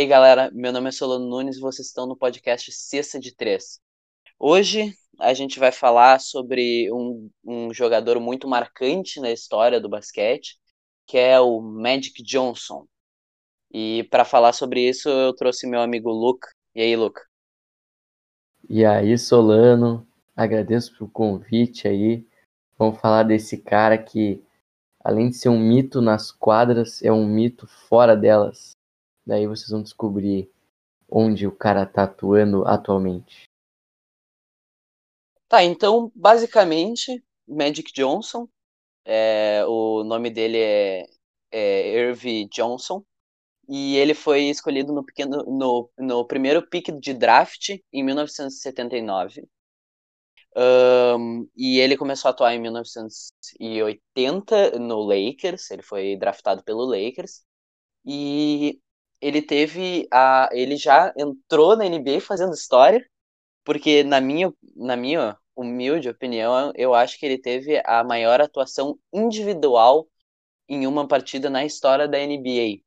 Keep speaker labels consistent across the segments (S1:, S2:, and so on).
S1: aí, galera, meu nome é Solano Nunes e vocês estão no podcast Cesta de Três. Hoje a gente vai falar sobre um, um jogador muito marcante na história do basquete, que é o Magic Johnson. E para falar sobre isso, eu trouxe meu amigo Luca. E aí, Luca?
S2: E aí, Solano, agradeço pelo convite aí. Vamos falar desse cara que, além de ser um mito nas quadras, é um mito fora delas. Daí vocês vão descobrir onde o cara tá atuando atualmente.
S1: Tá, então, basicamente, Magic Johnson, é, o nome dele é, é Johnson, e ele foi escolhido no, pequeno, no, no primeiro pick de draft em 1979. Um, e ele começou a atuar em 1980 no Lakers, ele foi draftado pelo Lakers. E ele teve a. Ele já entrou na NBA fazendo história, porque na minha, na minha humilde opinião, eu acho que ele teve a maior atuação individual em uma partida na história da NBA.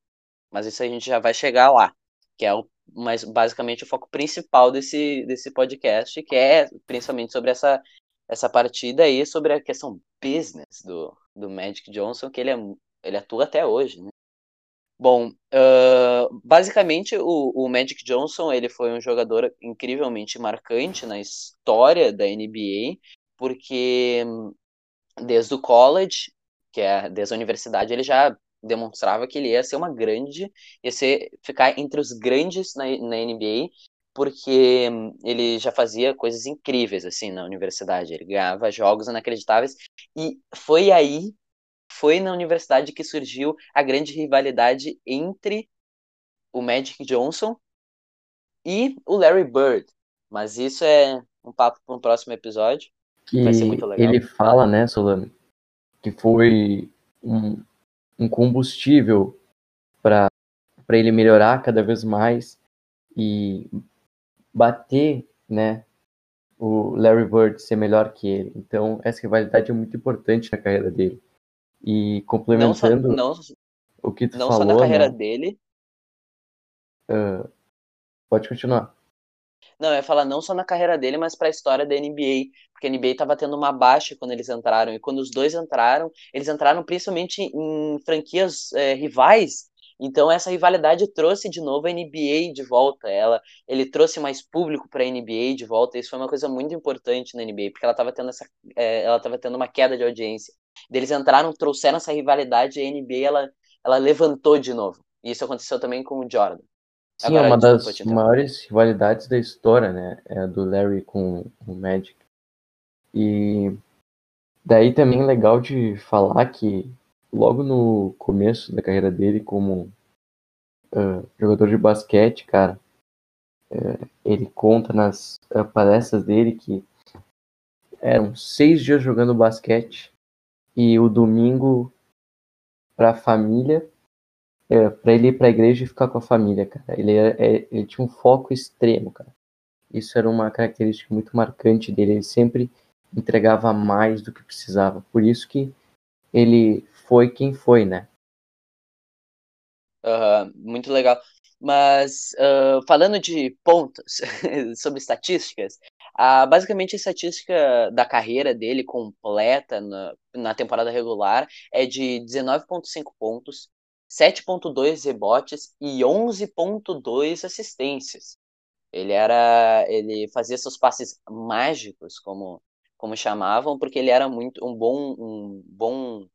S1: Mas isso a gente já vai chegar lá, que é o, mas basicamente o foco principal desse, desse podcast, que é principalmente sobre essa, essa partida aí, sobre a questão business do, do Magic Johnson, que ele, é, ele atua até hoje, né? Bom, uh, basicamente o, o, Magic Johnson ele foi um jogador incrivelmente marcante na história da NBA, porque desde o college, que é desde a universidade, ele já demonstrava que ele ia ser uma grande, ia ser ficar entre os grandes na, na NBA, porque ele já fazia coisas incríveis assim na universidade, ele ganhava jogos inacreditáveis e foi aí foi na universidade que surgiu a grande rivalidade entre o Magic Johnson e o Larry Bird. Mas isso é um papo para um próximo episódio.
S2: Que vai ser muito legal. Ele fala, né, Solano, que foi um, um combustível para ele melhorar cada vez mais e bater, né, o Larry Bird ser melhor que ele. Então, essa rivalidade é muito importante na carreira dele. E complementando
S1: não só,
S2: não, o que tu
S1: não
S2: falou.
S1: Não só na carreira
S2: né?
S1: dele.
S2: Uh, pode continuar.
S1: Não, eu ia falar não só na carreira dele, mas para a história da NBA. Porque a NBA estava tendo uma baixa quando eles entraram. E quando os dois entraram, eles entraram principalmente em franquias é, rivais. Então essa rivalidade trouxe de novo a NBA de volta. Ela, ele trouxe mais público para a NBA de volta. Isso foi uma coisa muito importante na NBA, porque ela estava tendo essa, é, ela estava tendo uma queda de audiência. Eles entraram, trouxeram essa rivalidade e a NBA ela, ela levantou de novo. E isso aconteceu também com o Jordan.
S2: Sim, Agora, é uma das maiores rivalidades da história, né? É a do Larry com o Magic. E daí também é legal de falar que logo no começo da carreira dele como uh, jogador de basquete, cara, uh, ele conta nas uh, palestras dele que eram seis dias jogando basquete e o domingo para a família, é, para ele ir para a igreja e ficar com a família, cara. Ele, é, ele tinha um foco extremo, cara. Isso era uma característica muito marcante dele. Ele sempre entregava mais do que precisava. Por isso que ele foi quem foi, né?
S1: Uh, muito legal. Mas uh, falando de pontos sobre estatísticas, uh, basicamente a estatística da carreira dele completa na, na temporada regular é de 19,5 pontos, 7,2 rebotes e 11,2 assistências. Ele era, ele fazia seus passes mágicos, como como chamavam, porque ele era muito um bom um bom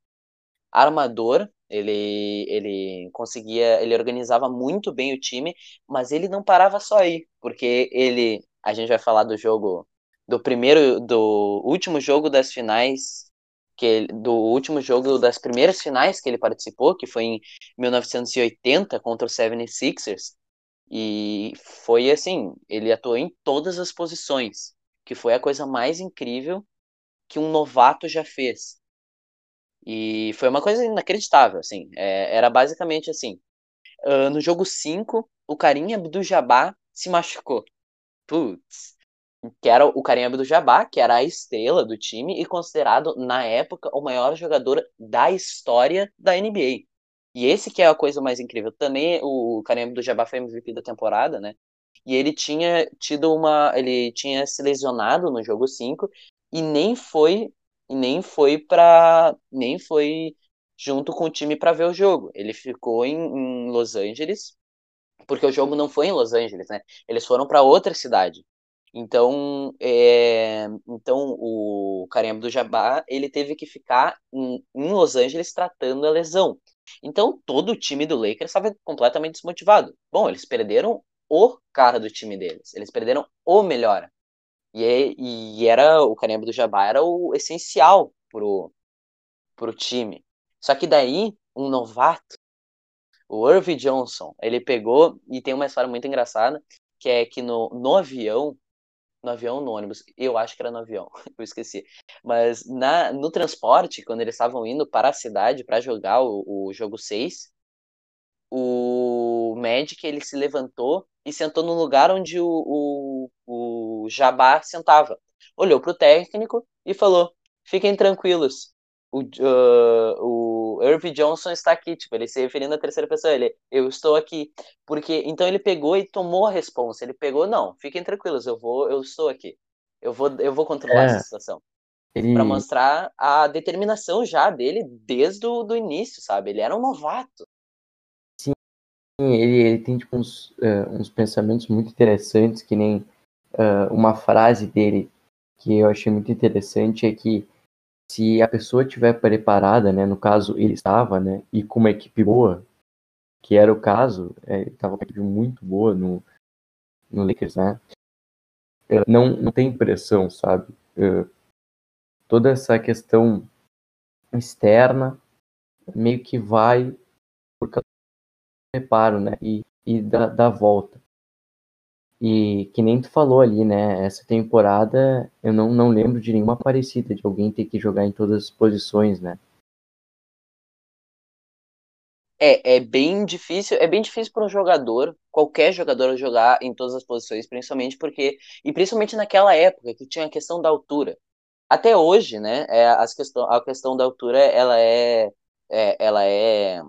S1: armador ele, ele conseguia, ele organizava muito bem o time, mas ele não parava só aí, porque ele, a gente vai falar do jogo, do primeiro, do último jogo das finais, que do último jogo das primeiras finais que ele participou, que foi em 1980 contra o 76ers, e foi assim, ele atuou em todas as posições, que foi a coisa mais incrível que um novato já fez e foi uma coisa inacreditável, assim. É, era basicamente assim. Uh, no jogo 5, o Karim Abdul-Jabbar se machucou. Putz. Que era o Karim Abdul-Jabbar, que era a estrela do time e considerado, na época, o maior jogador da história da NBA. E esse que é a coisa mais incrível. Também o Kareem do Jabbar foi MVP da temporada, né? E ele tinha tido uma. Ele tinha se lesionado no jogo 5 e nem foi. E nem foi para Nem foi junto com o time para ver o jogo. Ele ficou em, em Los Angeles, porque o jogo não foi em Los Angeles, né? Eles foram para outra cidade. Então, é, então o Kareem do Jabbar ele teve que ficar em, em, Los Angeles tratando a lesão. Então todo o time do Lakers estava completamente desmotivado. Bom, eles perderam o cara do time deles, eles perderam o melhor. E, e era o Kareem do Jabbar era o essencial pro pro time. Só que daí um novato, o Irv Johnson, ele pegou e tem uma história muito engraçada que é que no, no avião no avião no ônibus. Eu acho que era no avião, eu esqueci. Mas na, no transporte, quando eles estavam indo para a cidade para jogar o, o jogo 6, o Magic ele se levantou e sentou no lugar onde o, o, o Jabá sentava. Olhou para o técnico e falou: Fiquem tranquilos, o, uh, o Irv Johnson está aqui, tipo, ele se referindo à terceira pessoa, ele, eu estou aqui, porque, então ele pegou e tomou a resposta, ele pegou, não, fiquem tranquilos, eu vou, eu estou aqui, eu vou, eu vou controlar é, essa situação, ele... para mostrar a determinação já dele desde o do início, sabe, ele era um novato.
S2: Sim, ele, ele tem, tipo, uns, uh, uns pensamentos muito interessantes, que nem uh, uma frase dele que eu achei muito interessante, é que se a pessoa tiver preparada, né, no caso ele estava, né, e com uma equipe boa, que era o caso, é, estava uma equipe muito boa no, no Lakers, né, não, não tem pressão, sabe? toda essa questão externa meio que vai por causa do preparo, né, e, e da, da volta. E que nem tu falou ali, né? Essa temporada eu não, não lembro de nenhuma parecida, de alguém ter que jogar em todas as posições, né?
S1: É, é bem difícil, é bem difícil para um jogador, qualquer jogador jogar em todas as posições, principalmente porque e principalmente naquela época que tinha a questão da altura. Até hoje, né, é, as questão, a questão da altura, ela é, é ela é,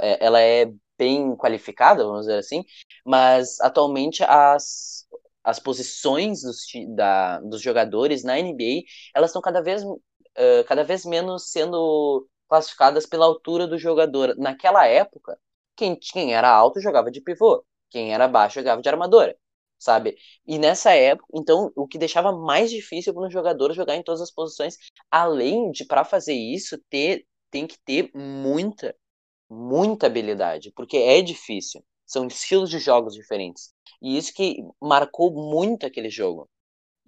S1: é, ela é bem qualificada, vamos dizer assim, mas atualmente as, as posições dos, da, dos jogadores na NBA, elas estão cada vez, uh, cada vez menos sendo classificadas pela altura do jogador. Naquela época, quem, quem era alto jogava de pivô, quem era baixo jogava de armadora, sabe? E nessa época, então, o que deixava mais difícil para um jogador jogar em todas as posições, além de, para fazer isso, ter, tem que ter muita, muita habilidade, porque é difícil. São estilos de jogos diferentes. E isso que marcou muito aquele jogo.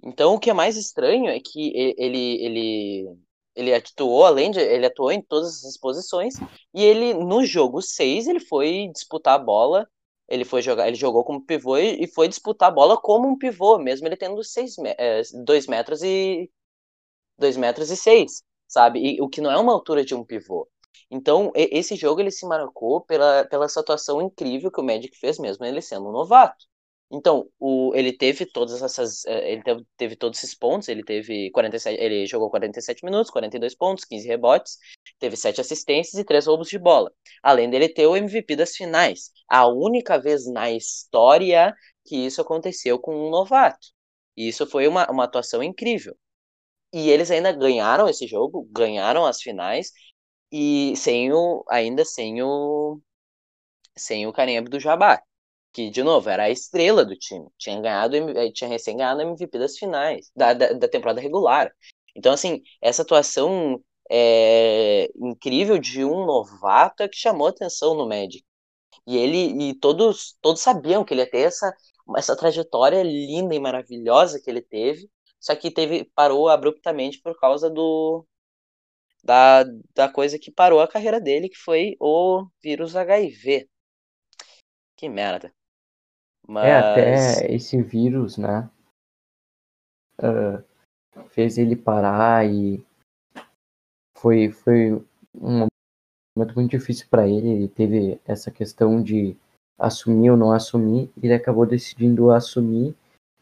S1: Então, o que é mais estranho é que ele ele ele atuou além de ele atuou em todas essas posições e ele no jogo 6 ele foi disputar a bola, ele foi jogar, ele jogou como pivô e, foi disputar a bola como um pivô, mesmo ele tendo 6 é, dois metros e 2 metros e 6, sabe? E, o que não é uma altura de um pivô. Então, esse jogo ele se marcou pela, pela atuação incrível que o Magic fez mesmo, ele sendo um novato. Então, o, ele teve todas essas. Eh, ele teve, teve, todos esses pontos, ele teve 47. Ele jogou 47 minutos, 42 pontos, 15 rebotes, teve 7 assistências e 3 roubos de bola. Além dele ter o MVP das finais. A única vez na história que isso aconteceu com um novato. E isso foi uma, uma atuação incrível. E eles ainda ganharam esse jogo, ganharam as finais e sem o, ainda sem o, sem o Kareem do Jabbar, que, de novo, era a estrela do time. Tinha ganhado, eh, tinha recém ganhado o MVP das finais, da, da, da temporada regular. Então, assim, essa atuação é, incrível de um novato é que chamou atenção no Magic. E ele e todos todos sabiam que ele ia ter essa essa trajetória linda e maravilhosa que ele teve, só que teve parou abruptamente por causa do da, da coisa que parou a carreira dele, que foi o vírus HIV. Que merda.
S2: Mas... É, até esse vírus, né? Uh, fez ele parar e foi, foi um momento muito difícil para ele. Ele teve essa questão de assumir ou não assumir. Ele acabou decidindo assumir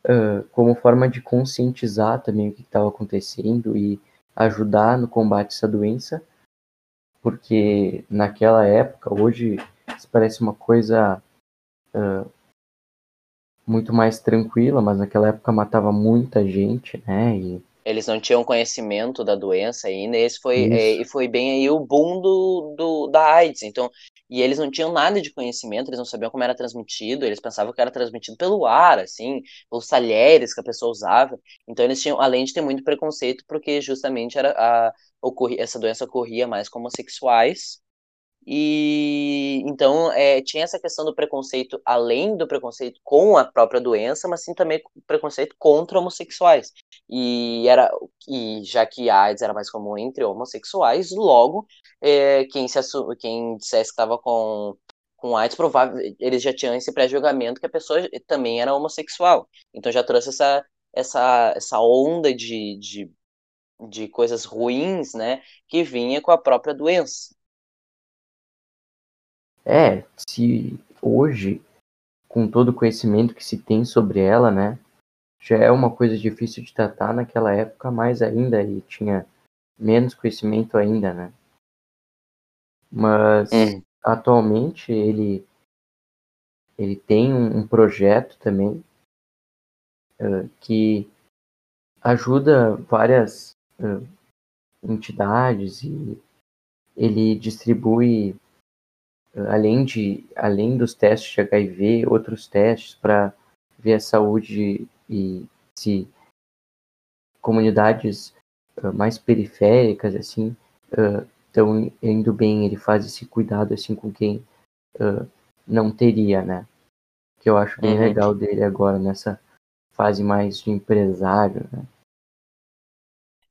S2: uh, como forma de conscientizar também o que estava acontecendo e ajudar no combate a essa doença. porque naquela época, hoje isso parece uma coisa uh, muito mais tranquila, mas naquela época matava muita gente, né? E
S1: eles não tinham conhecimento da doença ainda, e esse foi, é, e foi bem aí o boom do, do, da AIDS, então, e eles não tinham nada de conhecimento, eles não sabiam como era transmitido, eles pensavam que era transmitido pelo ar, assim, pelos talheres que a pessoa usava, então eles tinham, além de ter muito preconceito, porque justamente era a, essa doença ocorria mais com homossexuais, e então é, tinha essa questão do preconceito, além do preconceito com a própria doença, mas sim também preconceito contra homossexuais. E era e já que a AIDS era mais comum entre homossexuais, logo é, quem se quem dissesse que estava com com AIDS, provável, eles já tinham esse pré-julgamento que a pessoa também era homossexual. Então já trouxe essa, essa, essa onda de, de, de coisas ruins, né, que vinha com a própria doença.
S2: É, se hoje, com todo o conhecimento que se tem sobre ela, né, já é uma coisa difícil de tratar naquela época, mais ainda, e tinha menos conhecimento ainda, né. Mas hum. atualmente ele ele tem um, um projeto também uh, que ajuda várias uh, entidades e ele distribui além de além dos testes de HIV, outros testes para ver a saúde e se comunidades uh, mais periféricas assim estão uh, indo bem, ele faz esse cuidado assim com quem uh, não teria, né? Que eu acho bem uhum. legal dele agora nessa fase mais de empresário, né?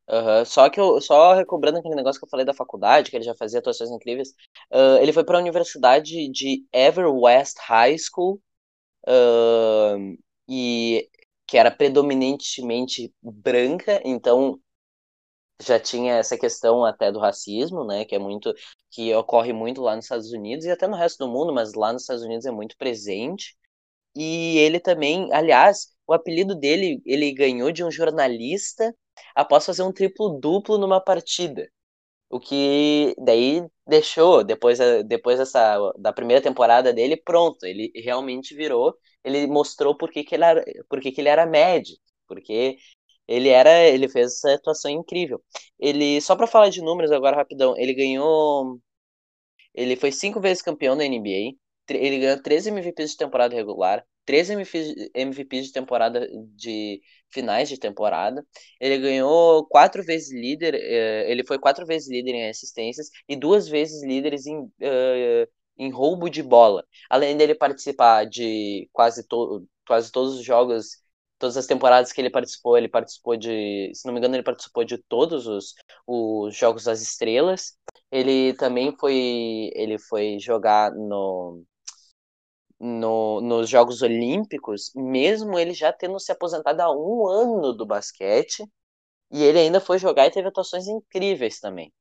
S1: Uhum. Só que eu, só recobrando aquele negócio que eu falei da faculdade, que ele já fazia atuações incríveis, uh, ele foi para a Universidade de Ever West High School, uh, e que era predominantemente branca, então já tinha essa questão até do racismo, né, que é muito que ocorre muito lá nos Estados Unidos e até no resto do mundo, mas lá nos Estados Unidos é muito presente. E ele também, aliás, o apelido dele, ele ganhou de um jornalista após fazer um triplo-duplo numa partida. O que daí deixou, depois, depois dessa, da primeira temporada dele, pronto, ele realmente virou, ele mostrou por que, que, ele, era, por que, que ele era médio, porque ele era, ele fez essa atuação incrível. Ele, só para falar de números agora rapidão, ele ganhou, ele foi cinco vezes campeão da NBA, ele ganhou 13 MVPs de temporada regular, 13 MVPs de temporada de finais de temporada. Ele ganhou quatro vezes líder, eh, ele foi quatro vezes líder em assistências e duas vezes líderes em, uh, em roubo de bola. Além dele participar de quase, to quase todos os jogos, todas as temporadas que ele participou, ele participou de, se não me engano, ele participou de todos os, os jogos das estrelas. Ele também foi, ele foi jogar no no, nos Jogos Olímpicos, mesmo ele já tendo se aposentado há um ano do basquete, e ele ainda foi jogar e teve atuações incríveis também.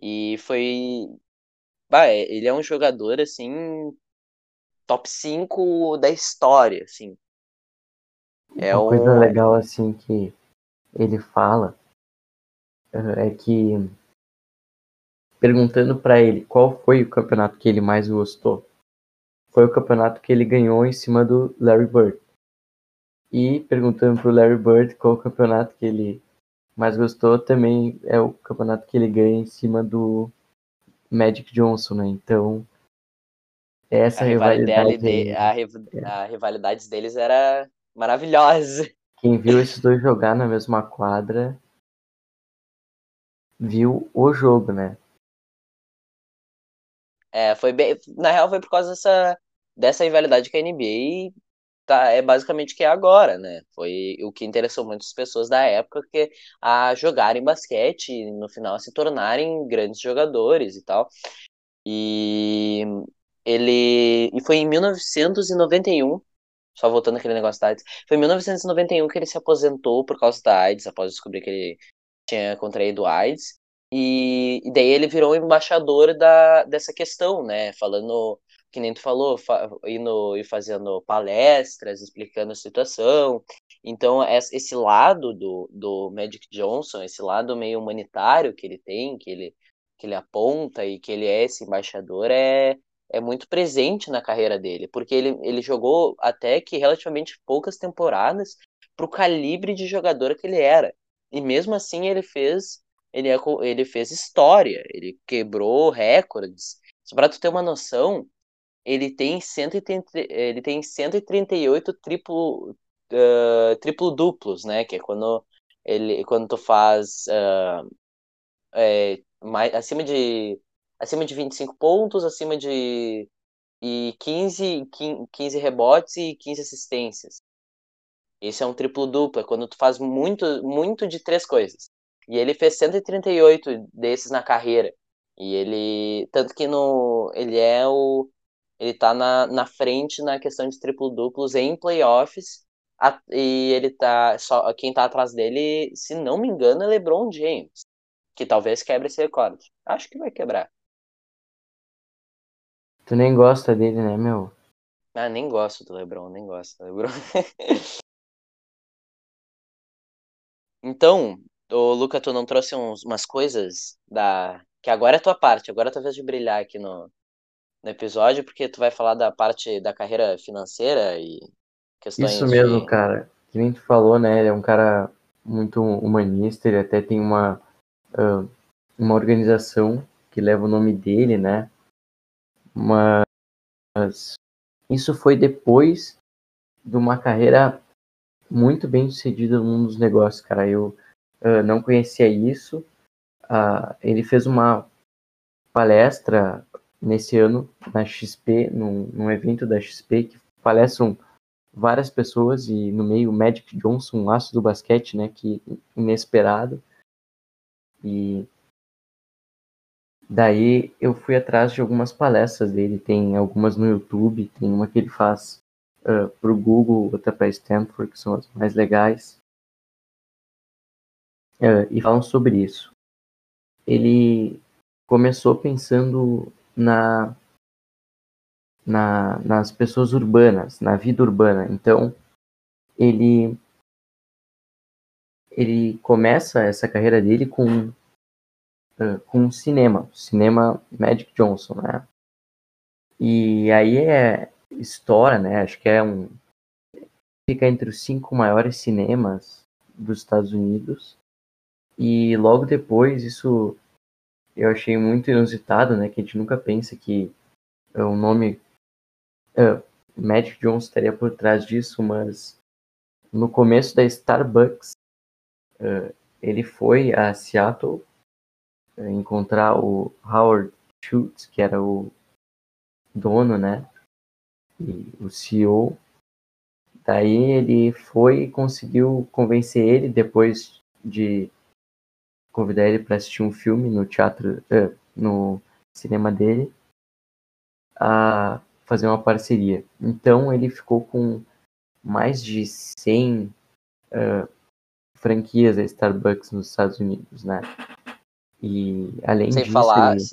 S1: E foi. Bah, é, ele é um jogador, assim, top 5 da história, assim.
S2: É Uma um... coisa legal, assim, que ele fala é que perguntando para ele qual foi o campeonato que ele mais gostou, foi o campeonato que ele ganhou em cima do Larry Bird. E perguntando pro Larry Bird qual o campeonato que ele mais gostou, também é o campeonato que ele ganha em cima do Magic Johnson, né? Então, essa a rivalidade.
S1: De, a, é. a rivalidade deles era maravilhosa.
S2: Quem viu esses dois jogar na mesma quadra viu o jogo, né?
S1: É, foi bem. Na real, foi por causa dessa, dessa rivalidade que a NBA tá, é basicamente que é agora, né? Foi o que interessou muitas pessoas da época que a jogarem basquete e no final a se tornarem grandes jogadores e tal. E ele e foi em 1991, só voltando aquele negócio da AIDS, foi em 1991 que ele se aposentou por causa da AIDS, após descobrir que ele tinha contraído AIDS. E, e daí ele virou embaixador da, dessa questão, né? Falando que nem tu falou, fa indo e fazendo palestras, explicando a situação. Então, esse lado do, do Magic Johnson, esse lado meio humanitário que ele tem, que ele que ele aponta e que ele é esse embaixador é, é muito presente na carreira dele, porque ele, ele jogou até que relativamente poucas temporadas para o calibre de jogador que ele era. E mesmo assim ele fez ele, é, ele fez história, ele quebrou recordes. Só para tu ter uma noção, ele tem 130, ele tem 138 triplo uh, triplo duplos, né, que é quando ele quando tu faz uh, é, mais, acima de acima de 25 pontos, acima de e 15, 15 rebotes e 15 assistências. Esse é um triplo duplo, é quando tu faz muito muito de três coisas. E ele fez 138 desses na carreira. E ele tanto que no ele é o ele tá na, na frente na questão de triplo duplos em playoffs. A, e ele tá só quem tá atrás dele, se não me engano, é LeBron James que talvez quebre esse recorde. Acho que vai quebrar.
S2: Tu nem gosta dele, né, meu?
S1: Ah, nem gosto do LeBron, nem gosto do LeBron. então, o Luca, tu não trouxe uns, umas coisas da que agora é tua parte, agora é tua vez de brilhar aqui no, no episódio, porque tu vai falar da parte da carreira financeira e questões
S2: Isso mesmo,
S1: de...
S2: cara. Que nem tu falou, né? Ele é um cara muito humanista, ele até tem uma uh, uma organização que leva o nome dele, né? Mas isso foi depois de uma carreira muito bem sucedida no mundo dos negócios, cara. Eu uh, não conhecia isso. Uh, ele fez uma palestra nesse ano na XP, num, num evento da XP, que palestram várias pessoas e no meio Magic Johnson, um laço do basquete, né, que inesperado. E daí eu fui atrás de algumas palestras dele, tem algumas no YouTube, tem uma que ele faz uh, para o Google, outra para Stanford, que são as mais legais. Uh, e falam sobre isso. Ele começou pensando na, na, nas pessoas urbanas, na vida urbana. Então, ele ele começa essa carreira dele com uh, com cinema, cinema Magic Johnson, né? E aí é história, né? Acho que é um fica entre os cinco maiores cinemas dos Estados Unidos. E logo depois isso eu achei muito inusitado, né? Que a gente nunca pensa que o um nome uh, Magic Johnson estaria por trás disso, mas no começo da Starbucks uh, ele foi a Seattle uh, encontrar o Howard Schultz, que era o dono, né? E o CEO. Daí ele foi e conseguiu convencer ele, depois de convidar ele para assistir um filme no teatro, uh, no cinema dele, a fazer uma parceria. Então ele ficou com mais de 100 uh, franquias da Starbucks nos Estados Unidos, né? E além
S1: sem
S2: disso,
S1: falar,
S2: ele...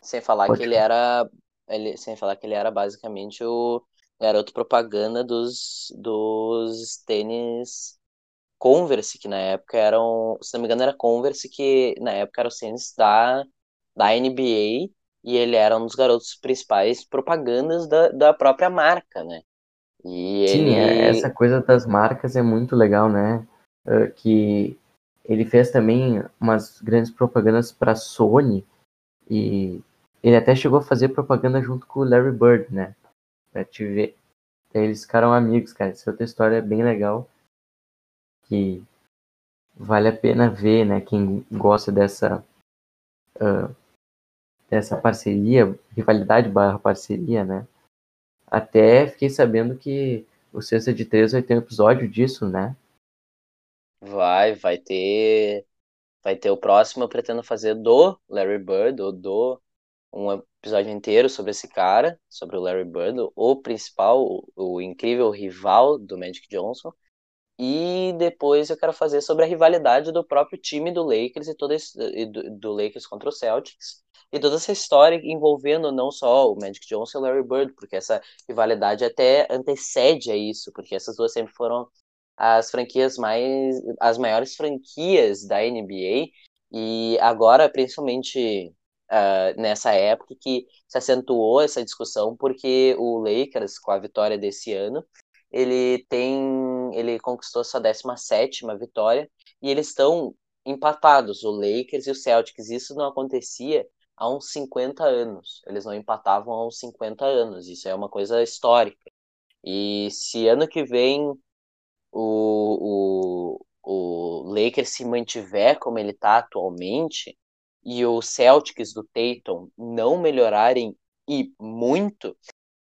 S1: sem falar Pode que ele era, ele, sem falar que ele era basicamente o garoto propaganda dos dos tênis Converse, que na época eram, se não me engano, era Converse, que na época eram os tênis da, da NBA, e ele era um dos garotos principais propagandas da, da própria marca, né?
S2: E Sim, ele... É, essa coisa das marcas é muito legal, né? uh, que ele fez também umas grandes propagandas para Sony e ele até chegou a fazer propaganda junto com o Larry Bird, né? Pra te ver. Eles ficaram amigos, cara. Essa outra história é bem legal. Que vale a pena ver, né? Quem gosta dessa uh, dessa parceria, rivalidade barra parceria, né? Até fiquei sabendo que o Cesta de Três vai ter um episódio disso, né?
S1: Vai, vai ter. Vai ter o próximo, eu pretendo fazer do Larry Bird, ou do um episódio inteiro sobre esse cara, sobre o Larry Bird, o principal, o, o incrível rival do Magic Johnson. E depois eu quero fazer sobre a rivalidade do próprio time do Lakers e toda esse, do, do Lakers contra o Celtics. E toda essa história envolvendo não só o Magic Johnson e o Larry Bird, porque essa rivalidade até antecede a isso, porque essas duas sempre foram as franquias mais. as maiores franquias da NBA. E agora, principalmente uh, nessa época, que se acentuou essa discussão, porque o Lakers, com a vitória desse ano, ele tem, ele conquistou sua 17 vitória e eles estão empatados, o Lakers e o Celtics. Isso não acontecia há uns 50 anos. Eles não empatavam há uns 50 anos. Isso é uma coisa histórica. E se ano que vem o, o, o Lakers se mantiver como ele está atualmente e o Celtics do Tatum não melhorarem e muito,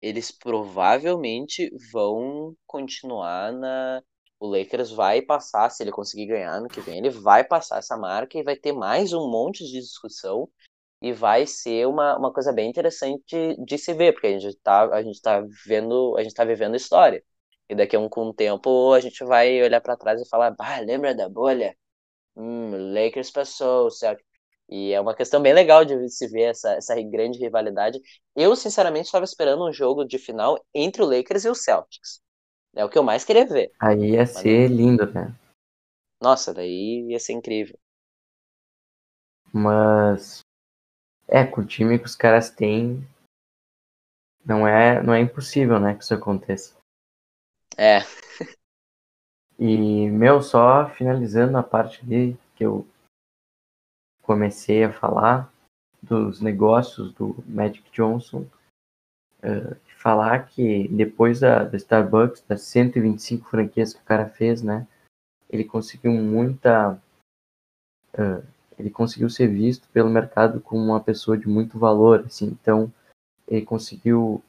S1: eles provavelmente vão continuar na. O Lakers vai passar, se ele conseguir ganhar no que vem, ele vai passar essa marca e vai ter mais um monte de discussão e vai ser uma, uma coisa bem interessante de se ver, porque a gente está a gente tá vendo, a gente tá vivendo história. E daqui a um, um tempo a gente vai olhar para trás e falar, bah, lembra da bolha? Hum, Lakers passou, certo? E é uma questão bem legal de se ver essa, essa grande rivalidade. Eu, sinceramente, estava esperando um jogo de final entre o Lakers e o Celtics. É o que eu mais queria ver.
S2: Aí ia ser lindo, né?
S1: Nossa, daí ia ser incrível.
S2: Mas é, com o time que os caras têm, não é, não é impossível, né, que isso aconteça.
S1: É.
S2: e, meu, só finalizando a parte ali que eu comecei a falar dos negócios do Magic Johnson, uh, falar que depois da, da Starbucks, das 125 franquias que o cara fez, né, ele conseguiu muita uh, ele conseguiu ser visto pelo mercado como uma pessoa de muito valor, assim. Então, ele conseguiu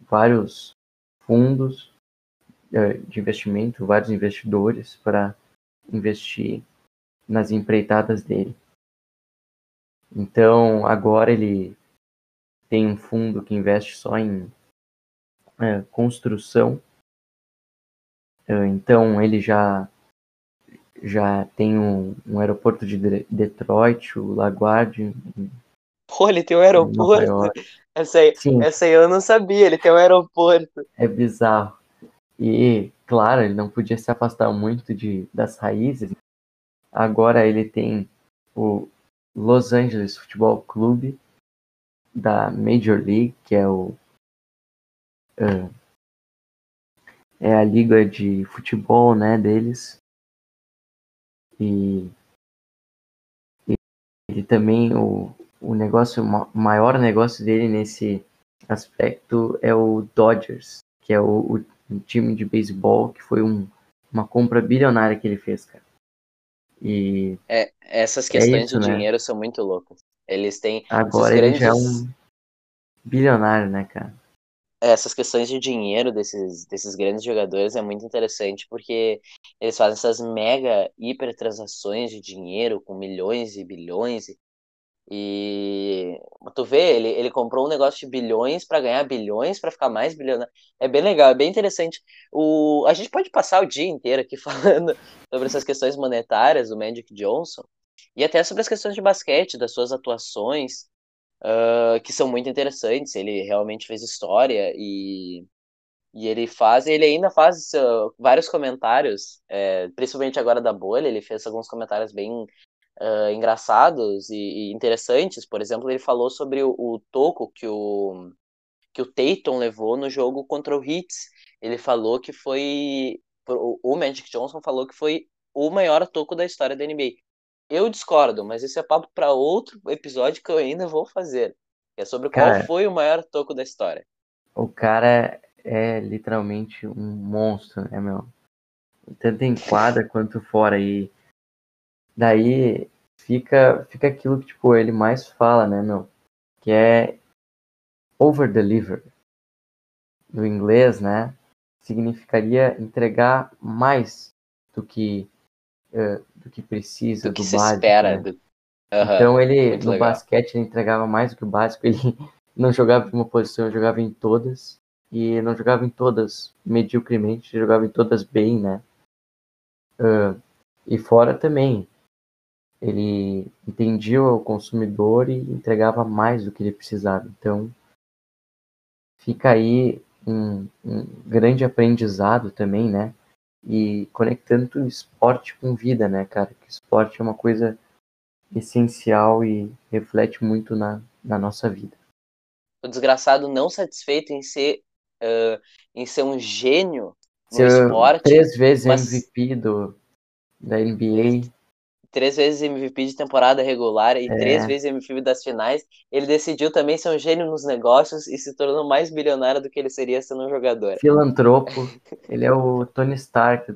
S2: vários fundos é, de investimento, vários investidores para investir nas empreitadas dele. Então, agora ele tem um fundo que investe só em é, construção. É, então, ele já já tem um, um aeroporto de Detroit, o LaGuardia.
S1: Pô, ele tem um aeroporto? Essa aí, essa aí eu não sabia, ele tem um aeroporto.
S2: É bizarro. E, claro, ele não podia se afastar muito de, das raízes. Agora ele tem o Los Angeles Futebol Clube da Major League, que é o uh, é a liga de futebol, né, deles. E, e ele também, o, o negócio, o maior negócio dele nesse aspecto é o Dodgers, que é o, o time de beisebol, que foi um, uma compra bilionária que ele fez, cara. E
S1: é, essas é questões é isso, de né? dinheiro são muito loucas. Eles têm
S2: agora ele já é um bilionário, né, cara?
S1: essas questões de dinheiro desses, desses grandes jogadores é muito interessante, porque eles fazem essas mega hipertransações de dinheiro com milhões e bilhões. E tu vê, ele, ele comprou um negócio de bilhões para ganhar bilhões, para ficar mais bilionário. É bem legal, é bem interessante. O, a gente pode passar o dia inteiro aqui falando sobre essas questões monetárias do Magic Johnson e até sobre as questões de basquete, das suas atuações uh, que são muito interessantes. Ele realmente fez história e, e ele faz, ele ainda faz uh, vários comentários, é, principalmente agora da bolha, ele fez alguns comentários bem uh, engraçados e, e, interessantes. Por exemplo, ele falou sobre o, o toco que o que o Tatum levou no jogo contra o Hits. Ele falou que foi o Magic Johnson falou que foi o maior toco da história da NBA. Eu discordo, mas esse é papo para outro episódio que eu ainda vou fazer. é sobre cara, qual foi o maior toco da história.
S2: O cara é literalmente um monstro, né, meu? Tanto em quadra quanto fora. E daí fica, fica aquilo que tipo, ele mais fala, né, meu? Que é over-deliver. No inglês, né? Significaria entregar mais do que uh, do que precisa, do, que do se básico. Espera, né? do... uhum, então ele no legal. basquete ele entregava mais do que o básico, ele não jogava em uma posição, jogava em todas e não jogava em todas mediocremente, jogava em todas bem, né? Uh, e fora também, ele entendia o consumidor e entregava mais do que ele precisava. Então, fica aí um, um grande aprendizado também, né? e conectando o esporte com vida, né, cara? Que esporte é uma coisa essencial e reflete muito na, na nossa vida.
S1: O desgraçado não satisfeito em ser, uh, em ser um gênio no ser esporte.
S2: Três vezes mas... MVP do, da NBA.
S1: Três vezes MVP de temporada regular e é. três vezes MVP das finais. Ele decidiu também ser um gênio nos negócios e se tornou mais bilionário do que ele seria sendo um jogador.
S2: Filantropo. ele é o Tony Stark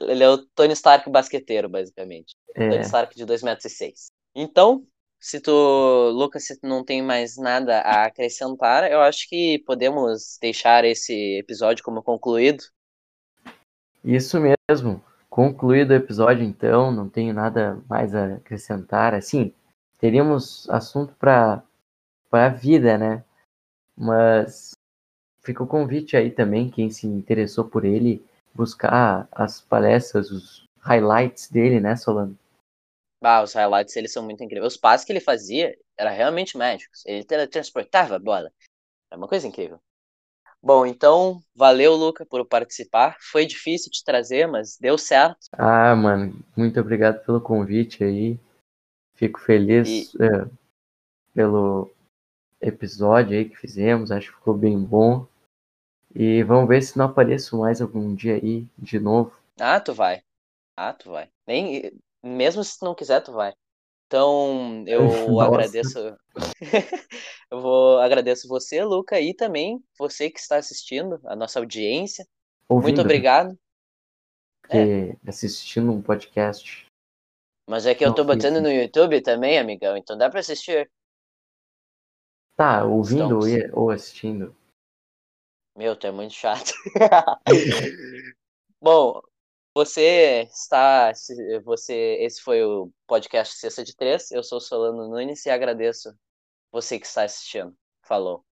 S1: ele é o Tony Stark basqueteiro, basicamente. É. Tony Stark de 2,06 metros. Então, se tu, Lucas, se tu não tem mais nada a acrescentar, eu acho que podemos deixar esse episódio como concluído.
S2: Isso mesmo. Concluído o episódio, então, não tenho nada mais a acrescentar. Assim, teríamos assunto para a vida, né? Mas fica o convite aí também, quem se interessou por ele, buscar as palestras, os highlights dele, né, Solano?
S1: Ah, os highlights eles são muito incríveis. Os passes que ele fazia eram realmente mágicos. Ele transportava a bola. É uma coisa incrível. Bom, então, valeu, Luca, por participar. Foi difícil te trazer, mas deu certo.
S2: Ah, mano, muito obrigado pelo convite aí. Fico feliz e... é, pelo episódio aí que fizemos. Acho que ficou bem bom. E vamos ver se não apareço mais algum dia aí de novo.
S1: Ah, tu vai. Ah, tu vai. Nem, mesmo se não quiser, tu vai. Então, eu agradeço. eu vou agradeço você, Luca, e também você que está assistindo, a nossa audiência. Ouvindo, Muito né? obrigado.
S2: Porque é. assistindo um podcast.
S1: Mas é que eu tô botando no YouTube também, amigão, então dá para assistir.
S2: Tá, ouvindo ou assistindo?
S1: Meu, tu é muito chato. Bom, você está. Você, esse foi o podcast Sexta de Três. Eu sou Solano Nunes e agradeço você que está assistindo. Falou.